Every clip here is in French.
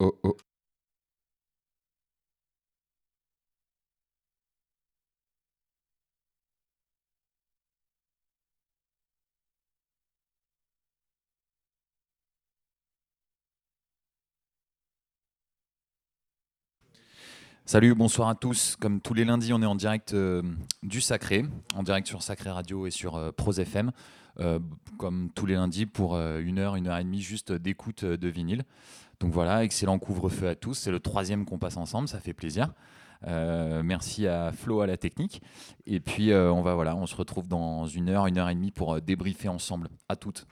oh, oh. Salut, bonsoir à tous. Comme tous les lundis, on est en direct euh, du Sacré, en direct sur Sacré Radio et sur euh, Pros FM, euh, comme tous les lundis pour une heure, une heure et demie juste d'écoute de vinyle. Donc voilà, excellent couvre-feu à tous. C'est le troisième qu'on passe ensemble, ça fait plaisir. merci à Flo à la technique. Et puis on va voilà, on se retrouve dans une heure, une heure et demie pour débriefer ensemble. À toutes.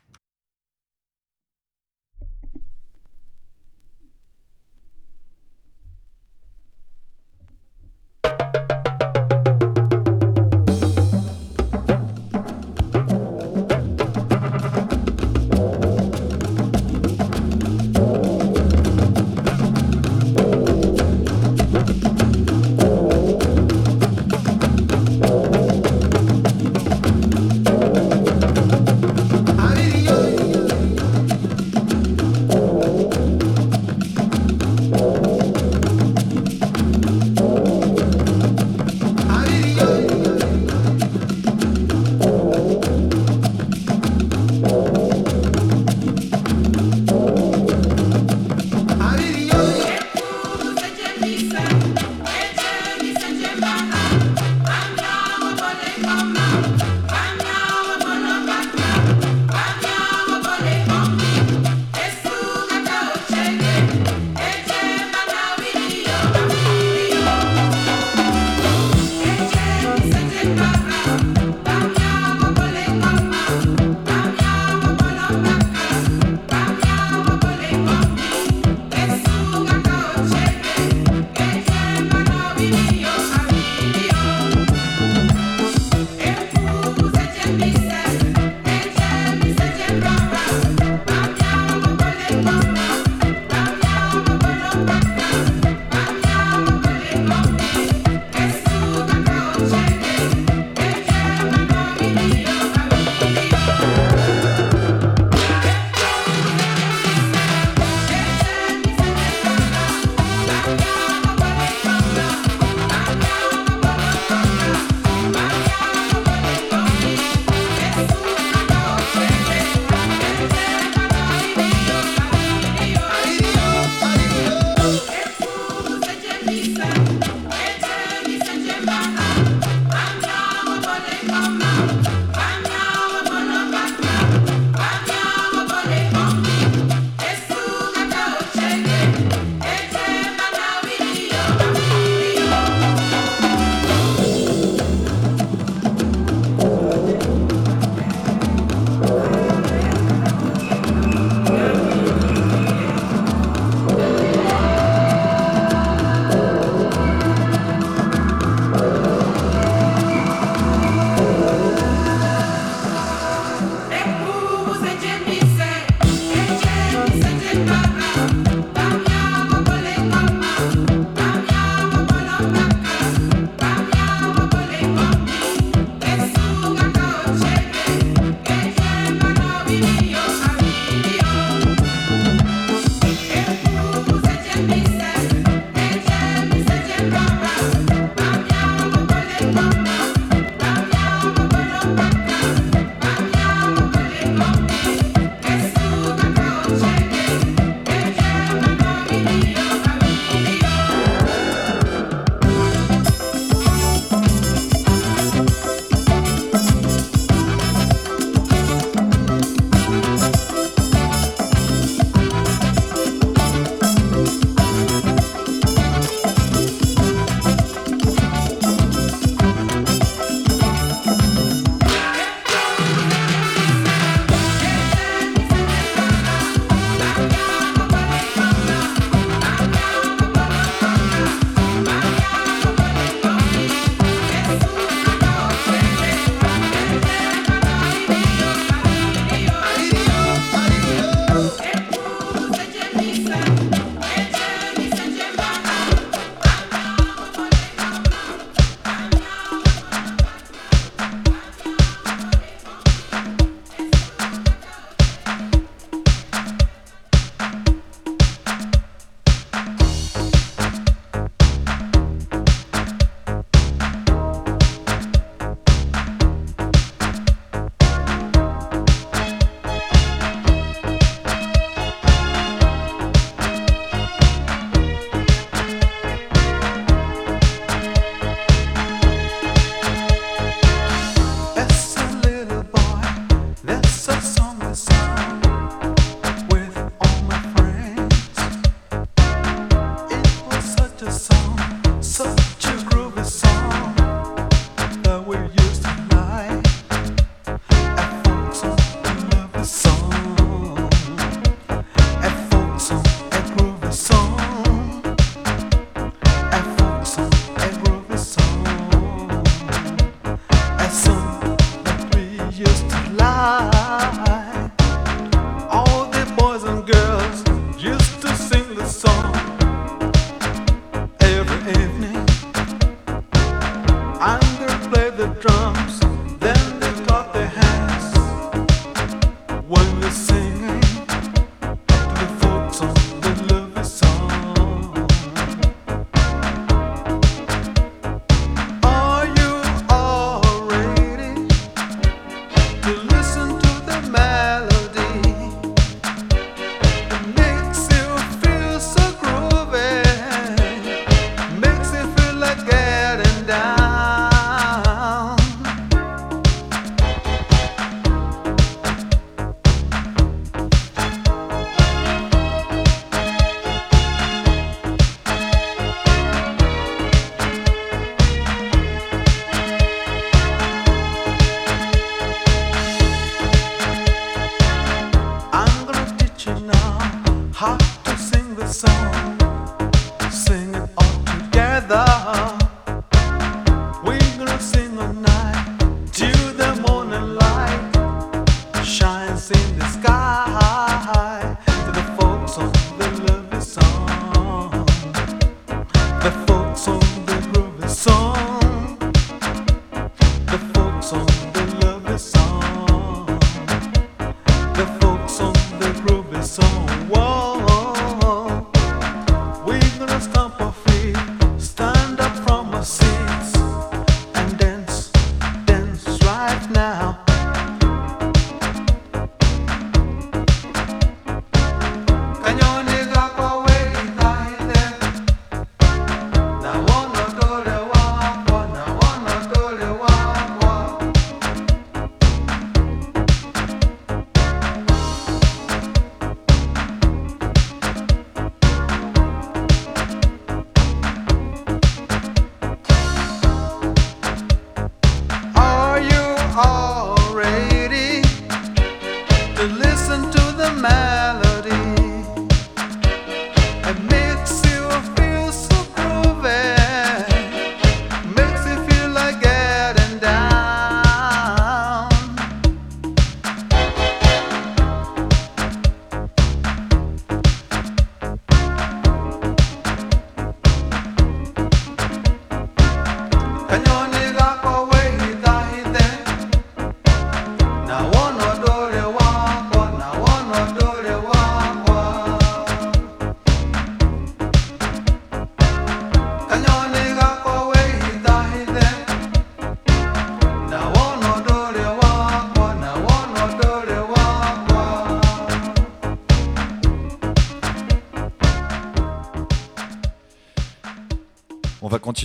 sing a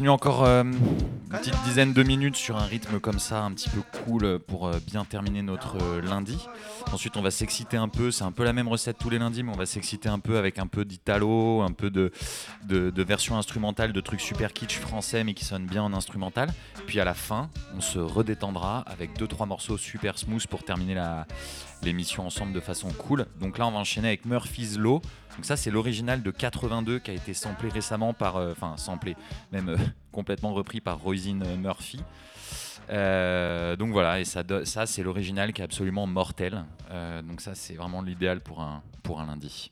encore euh, une petite dizaine de minutes sur un rythme comme ça, un petit peu cool pour euh, bien terminer notre euh, lundi. Ensuite, on va s'exciter un peu. C'est un peu la même recette tous les lundis, mais on va s'exciter un peu avec un peu d'italo, un peu de, de, version instrumentale, de trucs super kitsch français, mais qui sonnent bien en instrumental. Puis à la fin, on se redétendra avec deux trois morceaux super smooth pour terminer l'émission ensemble de façon cool. Donc là, on va enchaîner avec Murphy's Law. Donc ça, c'est l'original de 82 qui a été samplé récemment par, euh, enfin samplé, même euh, complètement repris par Roisin Murphy. Euh, donc voilà, et ça, ça c'est l'original qui est absolument mortel. donc ça, c'est vraiment l'idéal pour un, pour un lundi.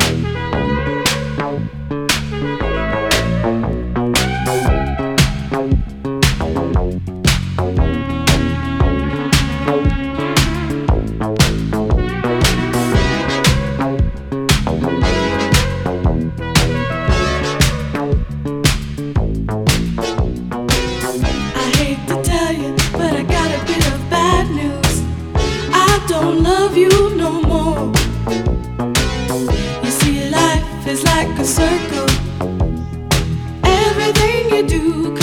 do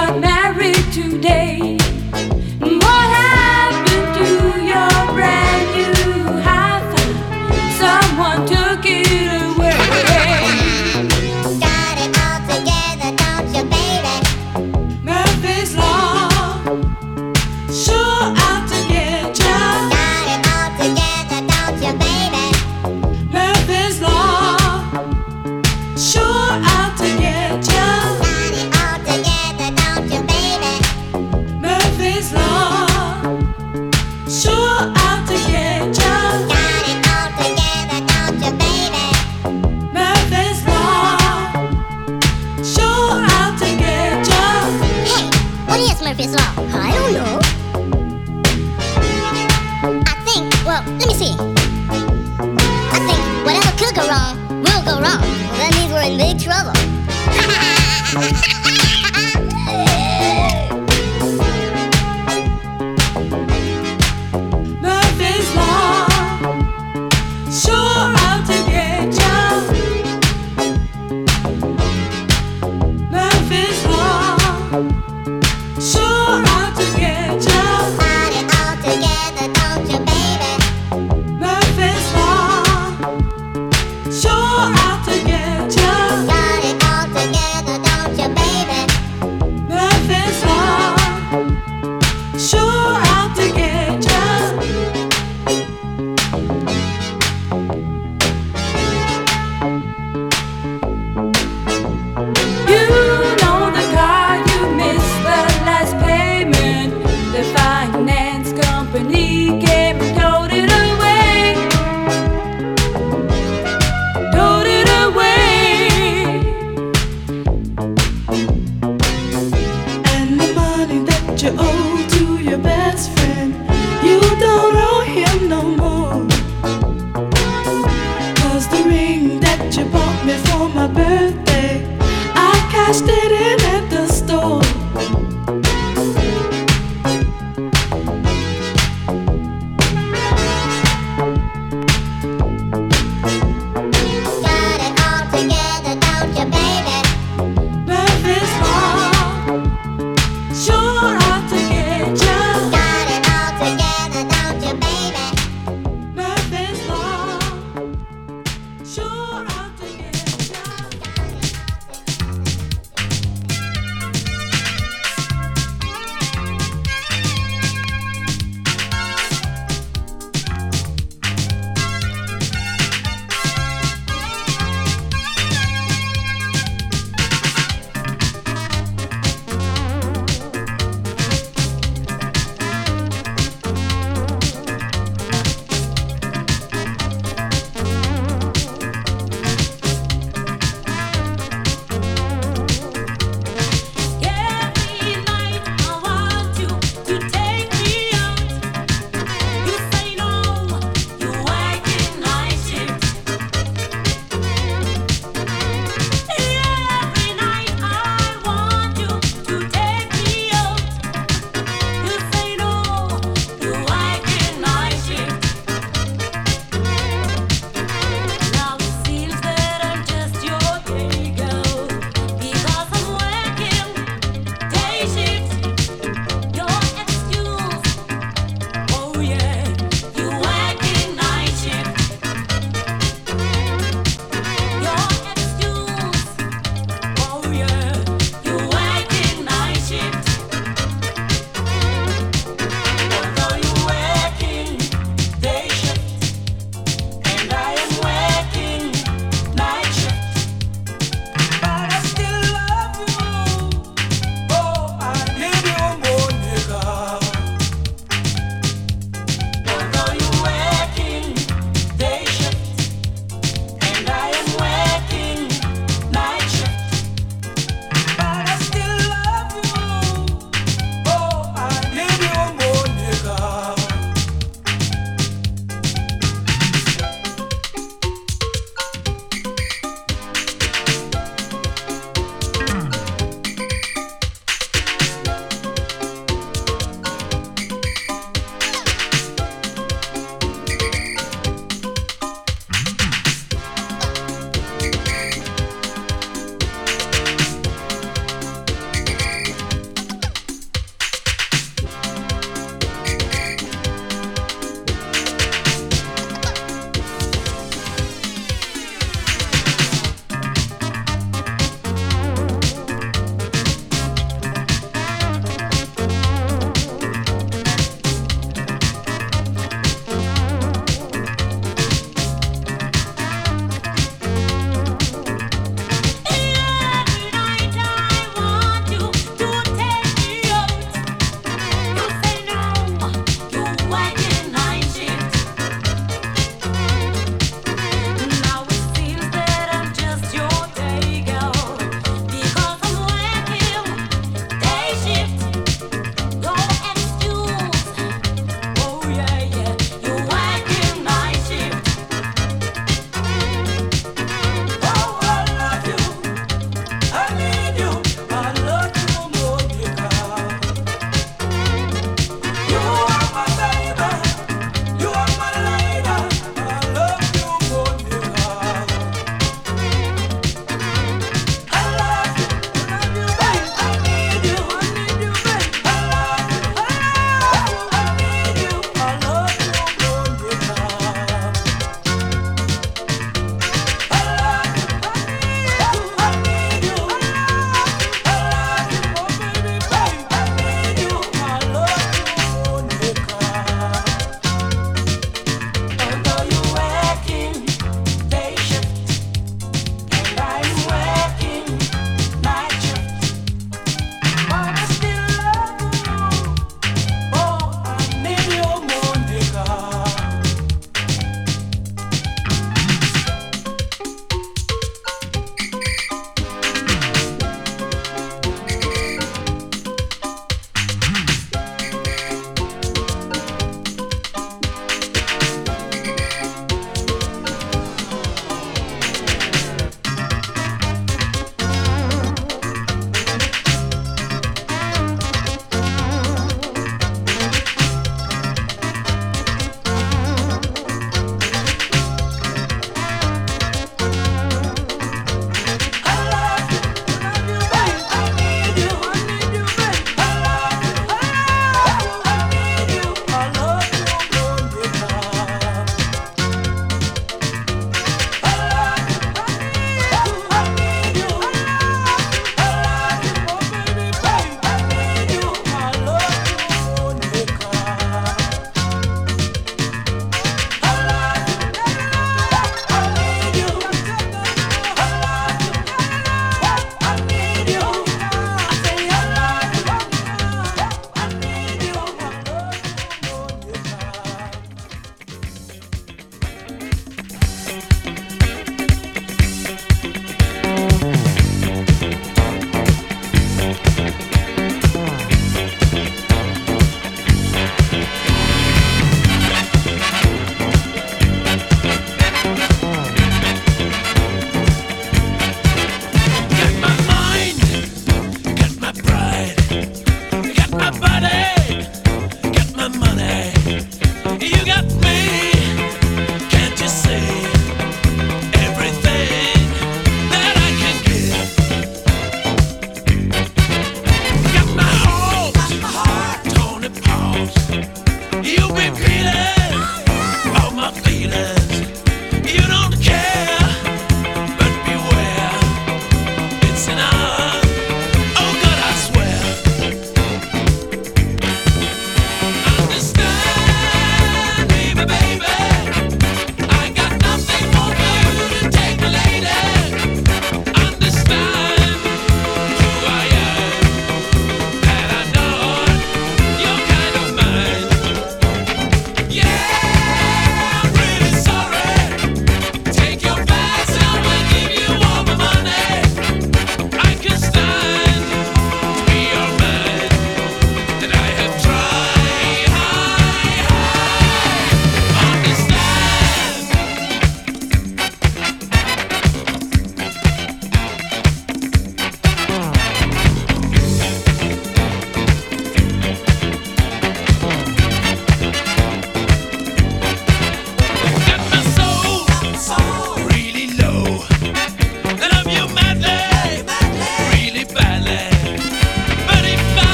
are married today.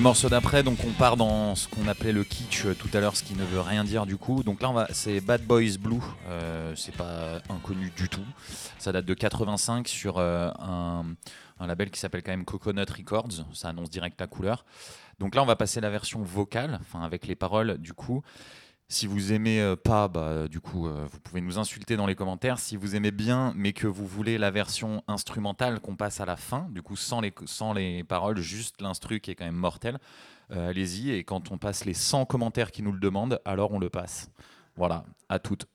Le morceau d'après, donc on part dans ce qu'on appelait le kitsch euh, tout à l'heure, ce qui ne veut rien dire du coup. Donc là, on va, c'est Bad Boys Blue. Euh, c'est pas inconnu du tout. Ça date de 85 sur euh, un, un label qui s'appelle quand même Coconut Records. Ça annonce direct la couleur. Donc là, on va passer la version vocale, enfin avec les paroles du coup. Si vous aimez euh, pas, bah, du coup, euh, vous pouvez nous insulter dans les commentaires. Si vous aimez bien, mais que vous voulez la version instrumentale qu'on passe à la fin, du coup, sans les, sans les paroles, juste l'instru qui est quand même mortel, euh, allez-y. Et quand on passe les 100 commentaires qui nous le demandent, alors on le passe. Voilà, à toutes.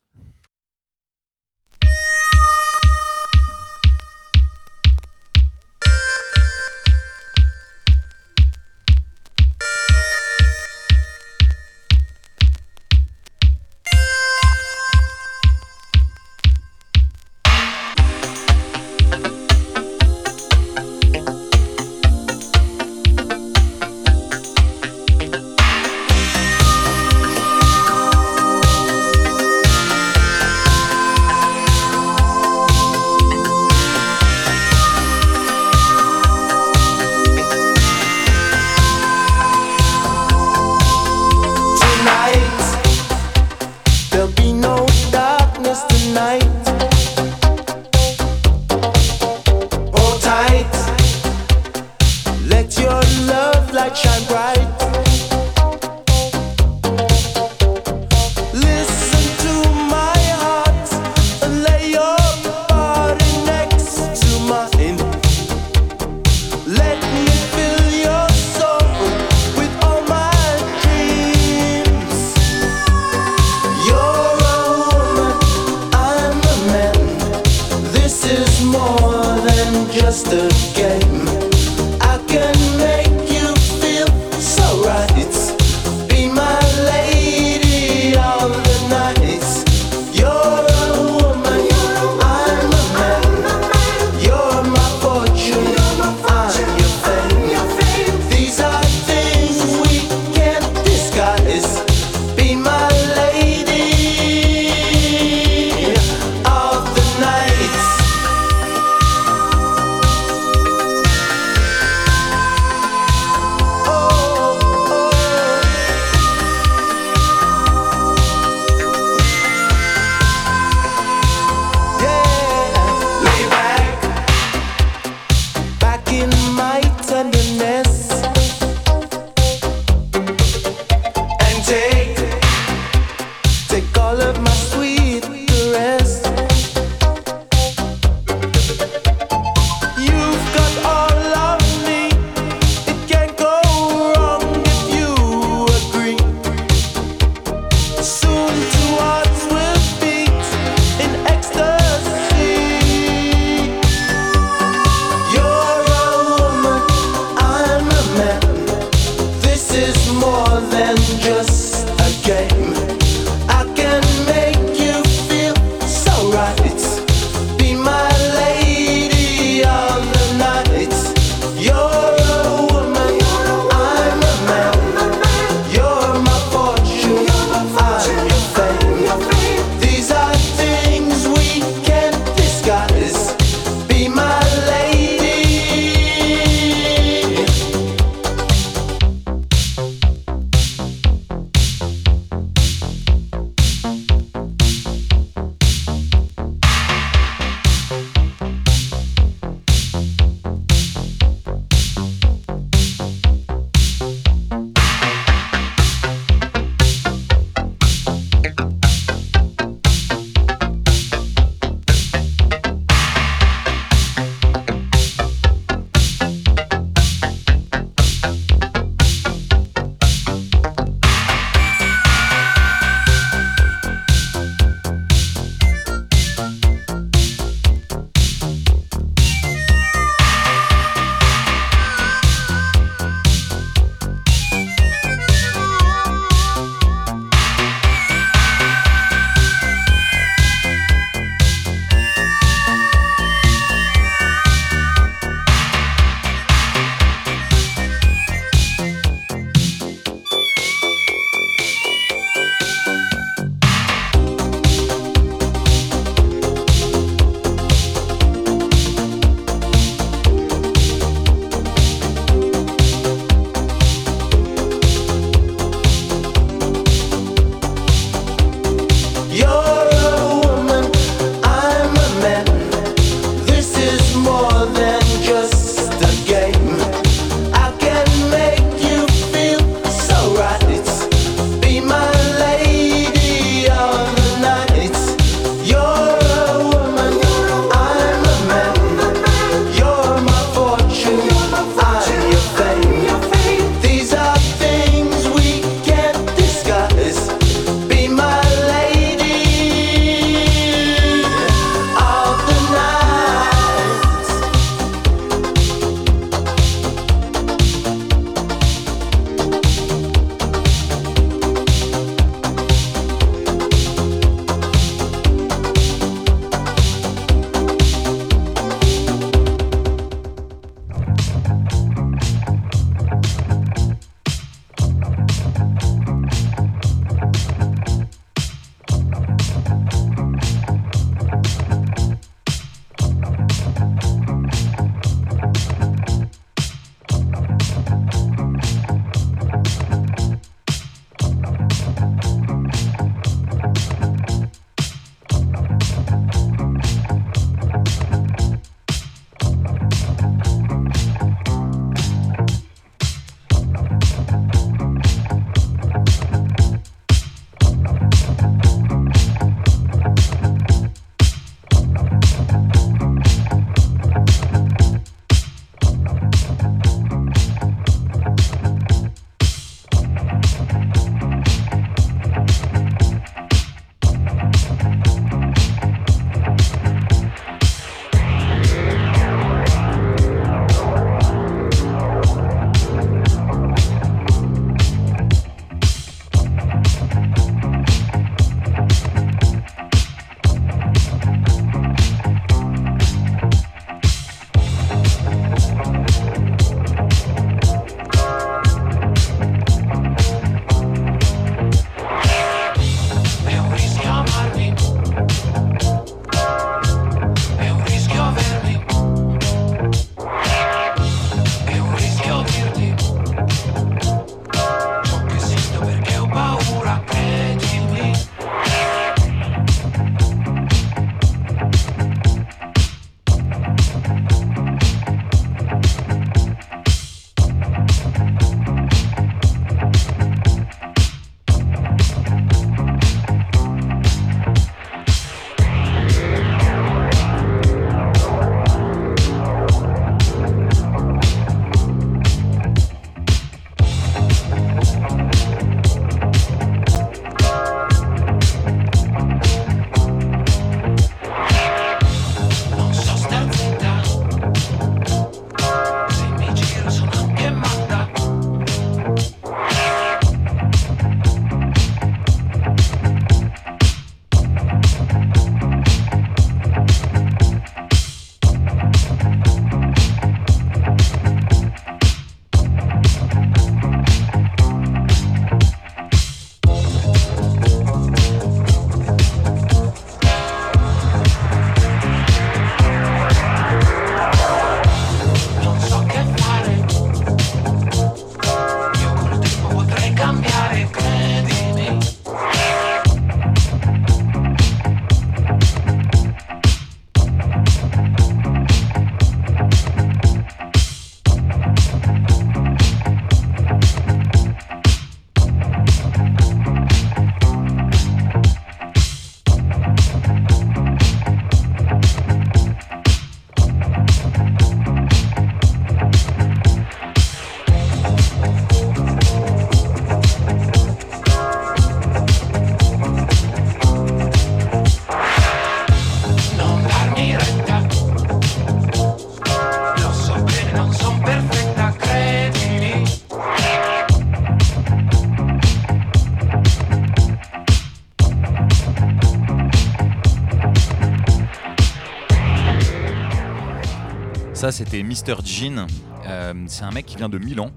C'était Mr. Jean. Euh, c'est un mec qui vient de Milan.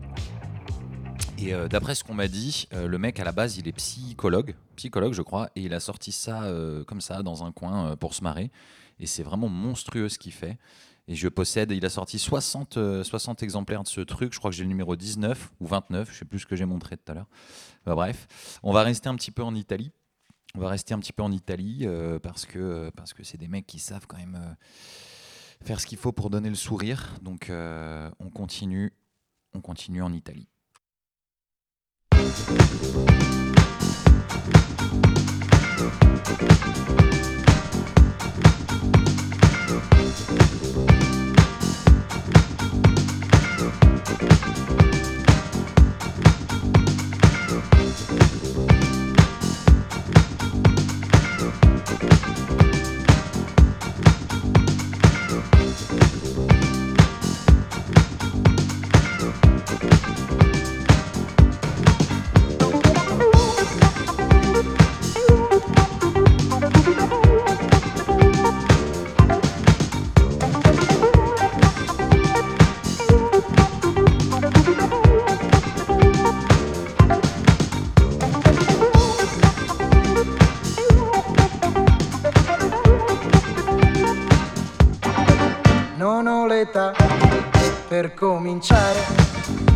Et euh, d'après ce qu'on m'a dit, euh, le mec à la base, il est psychologue, psychologue je crois, et il a sorti ça comme ça dans un coin pour se marrer. Et c'est vraiment monstrueux ce qu'il fait. Et je possède, il a sorti 60, 60 exemplaires de ce truc. Je crois que j'ai le numéro 19 ou 29, je sais plus ce que j'ai montré tout à l'heure. Bref, on va rester un petit peu en Italie. On va rester un petit peu en Italie parce que parce que c'est des mecs qui savent quand même faire ce qu'il faut pour donner le sourire. Donc euh, on continue, on continue en Italie. Per cominciare.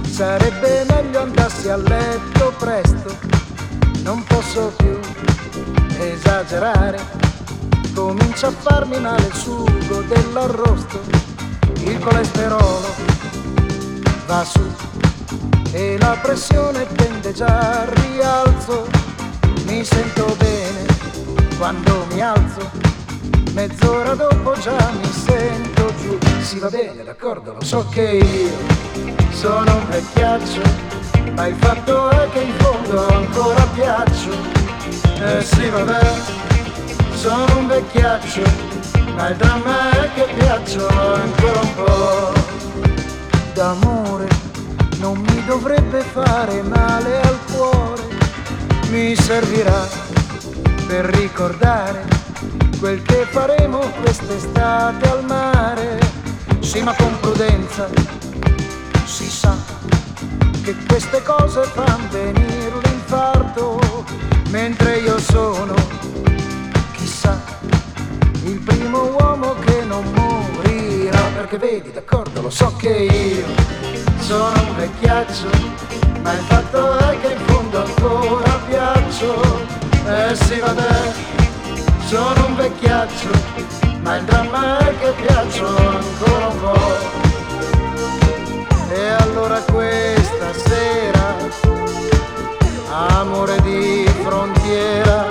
Sarebbe meglio andassi a letto presto, non posso più esagerare. comincia a farmi male il sugo dell'arrosto, il colesterolo va su e la pressione tende già al rialzo, mi sento bene quando mi alzo, mezz'ora dopo già mi sento si va bene d'accordo, lo so che io sono un vecchiaccio, ma il fatto è che in fondo ancora piaccio, eh sì vabbè sono un vecchiaccio, ma il dramma è che piaccio ancora un po'. D'amore non mi dovrebbe fare male al cuore, mi servirà per ricordare quel che faremo quest'estate al mare. Sì, ma con prudenza si sa che queste cose fanno venire l'infarto, mentre io sono chissà, il primo uomo che non morirà, perché vedi, d'accordo, lo so che io sono un vecchiaccio, ma il fatto è che in fondo ancora piaccio, eh sì vabbè, sono un vecchiaccio, ma il dramma è che piaccio ancora un po'. E allora questa sera, amore di frontiera,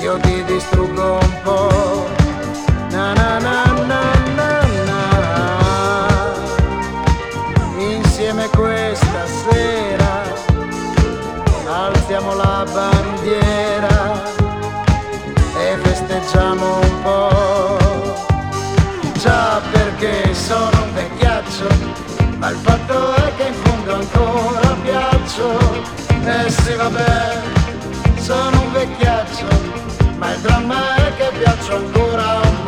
io ti distruggo un po'. Na na na na na na. Insieme questa sera alziamo la bandiera vabbè, sono un vecchiaccio ma il dramma è che piaccio ancora un po'.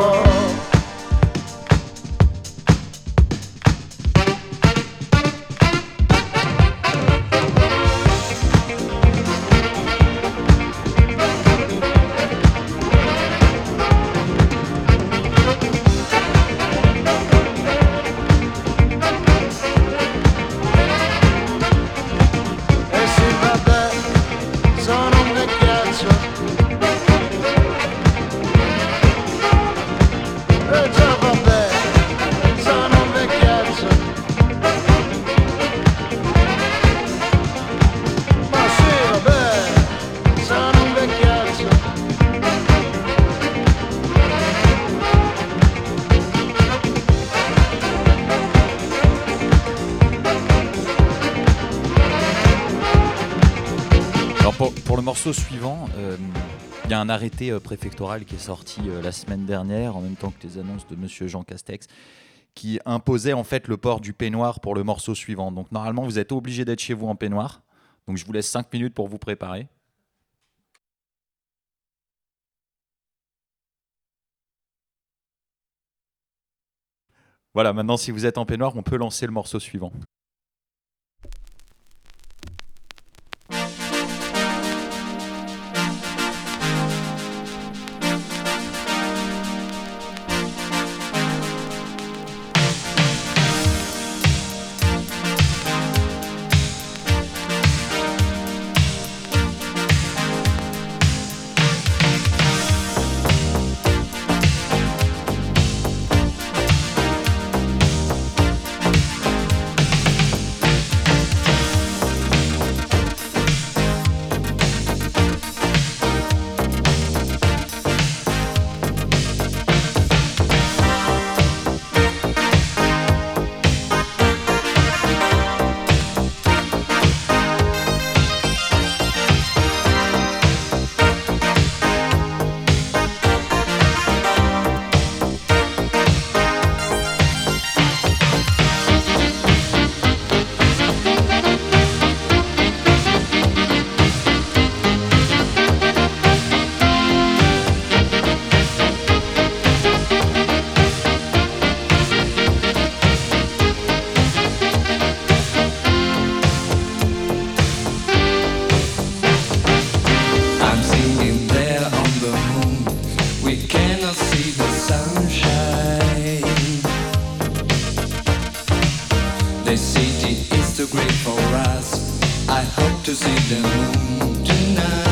Suivant, euh, il y a un arrêté euh, préfectoral qui est sorti euh, la semaine dernière, en même temps que les annonces de Monsieur Jean Castex, qui imposait en fait le port du peignoir pour le morceau suivant. Donc normalement, vous êtes obligé d'être chez vous en peignoir. Donc je vous laisse 5 minutes pour vous préparer. Voilà, maintenant si vous êtes en peignoir, on peut lancer le morceau suivant. To see the moon tonight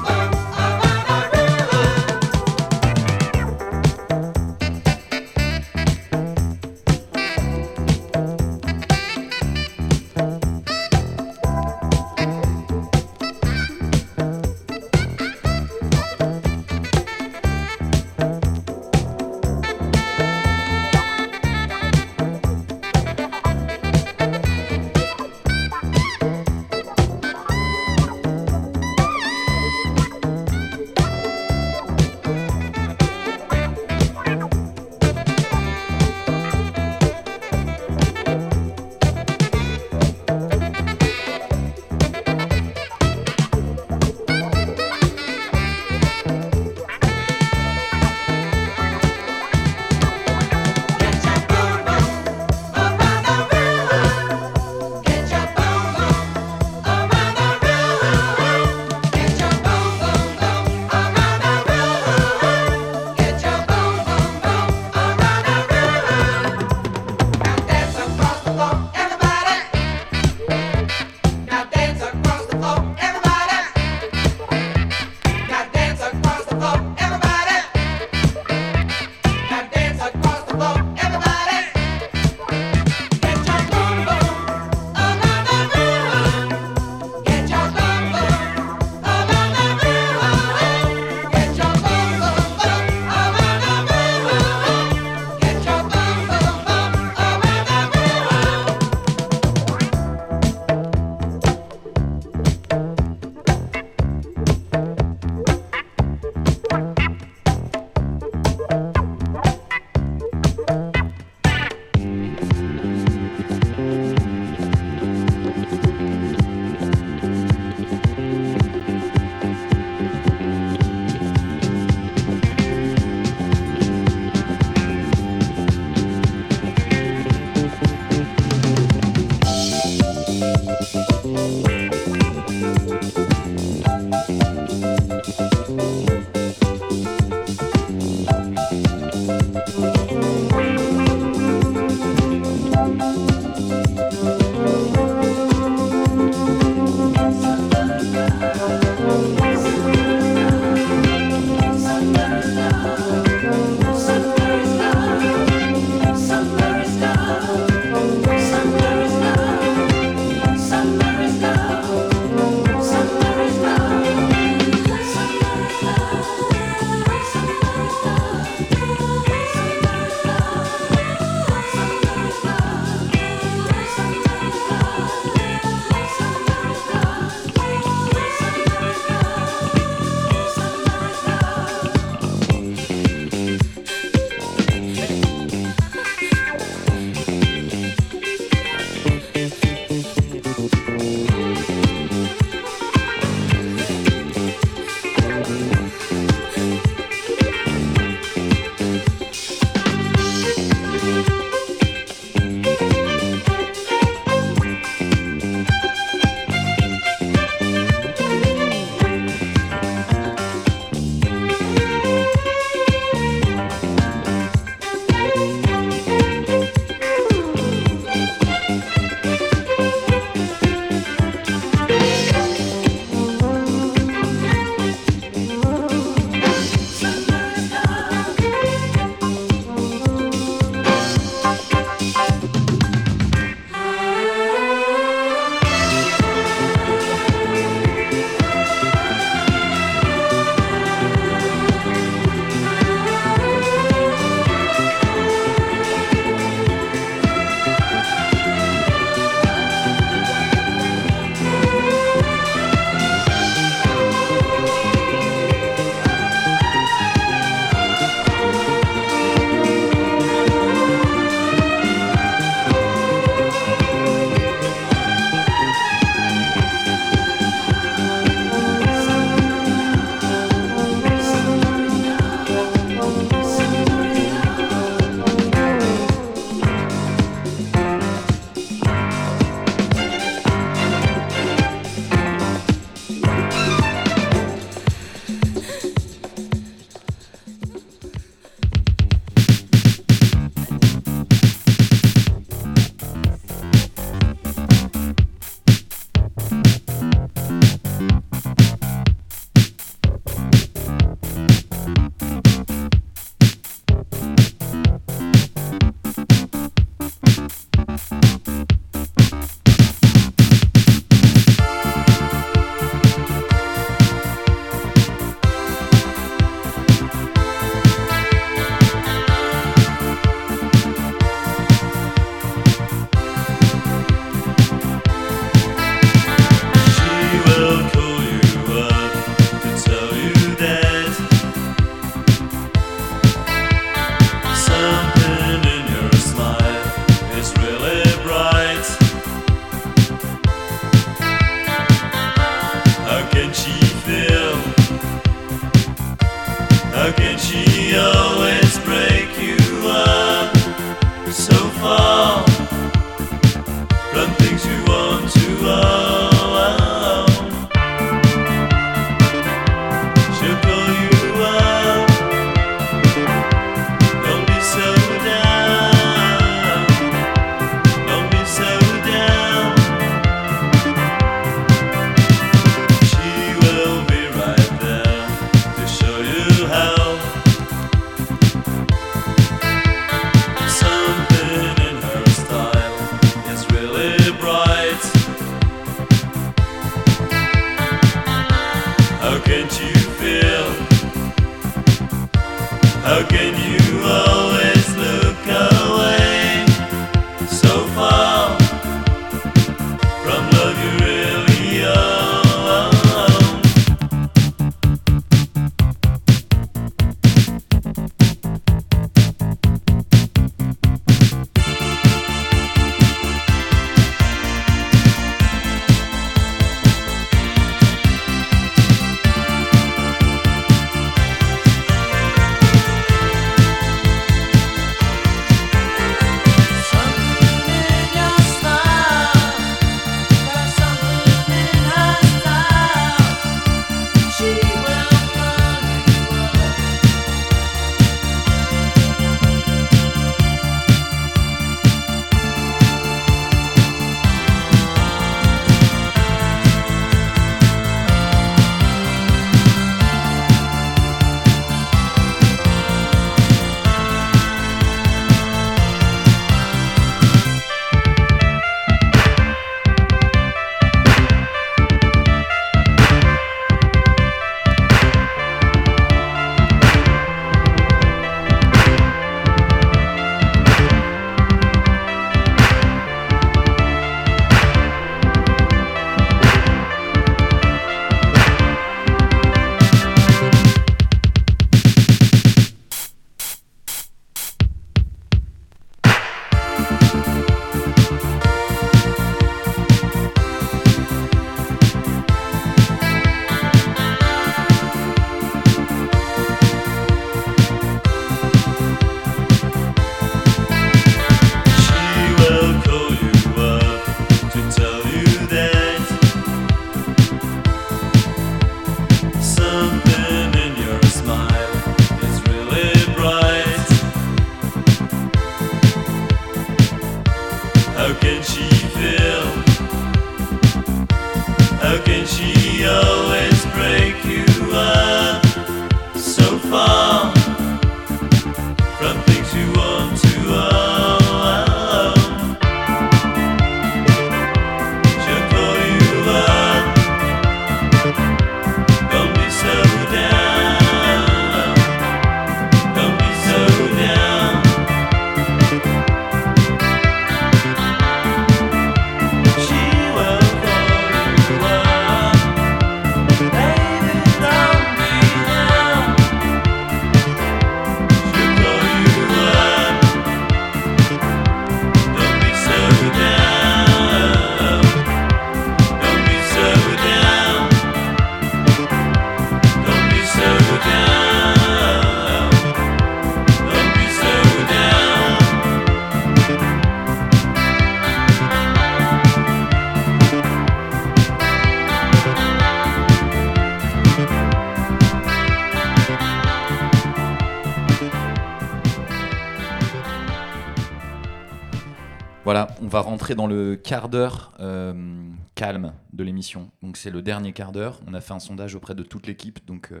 dans le quart d'heure euh, calme de l'émission. Donc c'est le dernier quart d'heure. On a fait un sondage auprès de toute l'équipe, donc euh,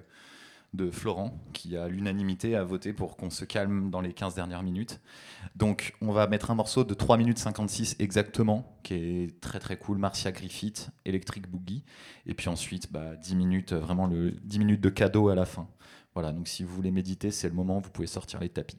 de Florent, qui a l'unanimité à voter pour qu'on se calme dans les 15 dernières minutes. Donc on va mettre un morceau de 3 minutes 56 exactement, qui est très très cool, Marcia Griffith, Electric Boogie. Et puis ensuite, bah, 10 minutes, vraiment le 10 minutes de cadeau à la fin. Voilà, donc si vous voulez méditer, c'est le moment, vous pouvez sortir les tapis.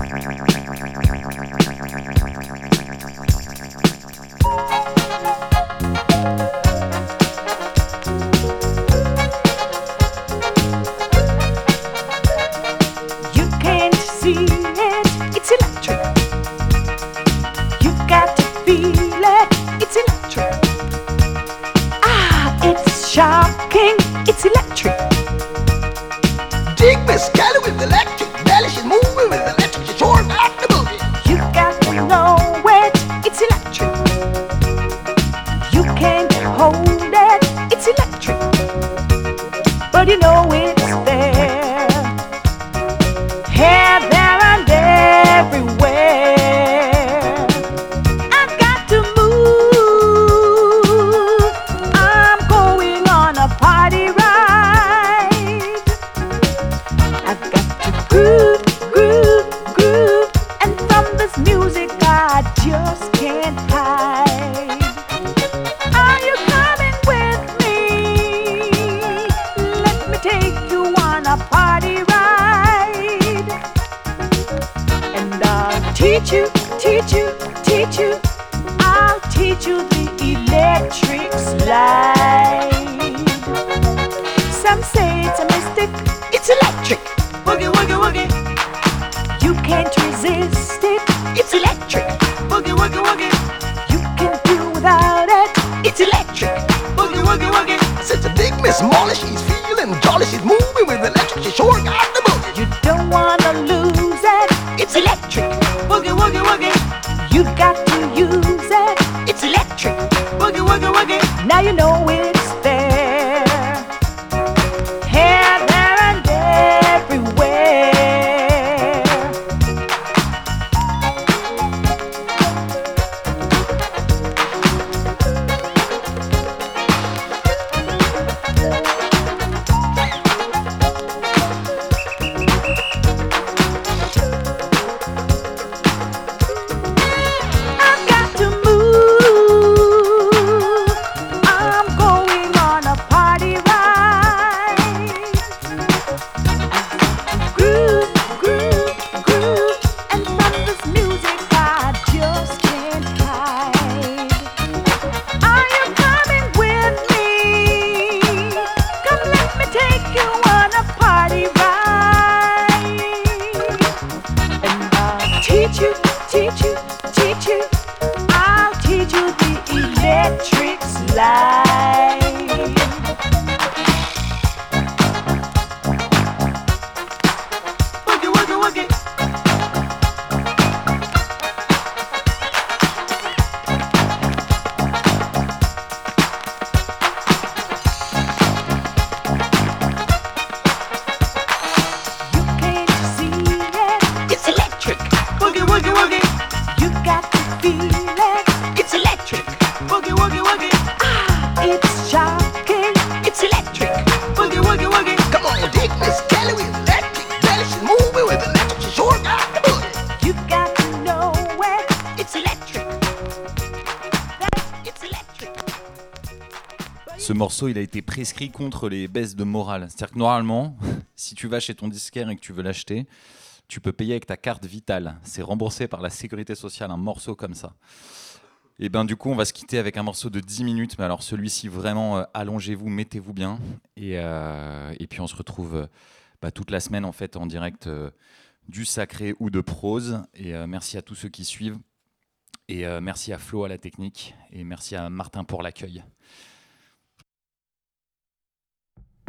il a été prescrit contre les baisses de morale. C'est-à-dire que normalement, si tu vas chez ton disquaire et que tu veux l'acheter, tu peux payer avec ta carte vitale. C'est remboursé par la sécurité sociale, un morceau comme ça. Et ben du coup, on va se quitter avec un morceau de 10 minutes. Mais alors celui-ci, vraiment, euh, allongez-vous, mettez-vous bien. Euh, et, puis on se retrouve euh, bah, toute la semaine en fait en direct du sacré ou de prose. Et merci à tous ceux qui suivent. Et merci à Flo à la technique. Et merci à Martin pour l'accueil.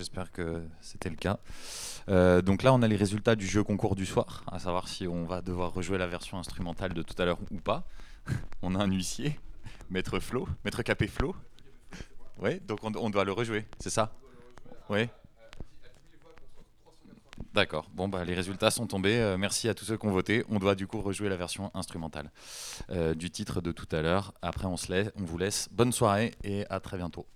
J'espère que c'était le cas. Euh, donc là, on a les résultats du jeu concours du soir, à savoir si on va devoir rejouer la version instrumentale de tout à l'heure ou pas. on a un huissier, Maître Flo, Maître Capé Flo. Oui, donc on, doit le rejouer, c'est ça? Oui. D'accord. Bon, bah, les résultats sont tombés. Euh, merci à tous ceux qui ont voté. On doit du coup rejouer la version instrumentale euh, du titre de tout à l'heure. Après, on se laisse, on vous laisse. Bonne soirée et à très bientôt.